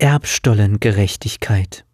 Erbstollengerechtigkeit.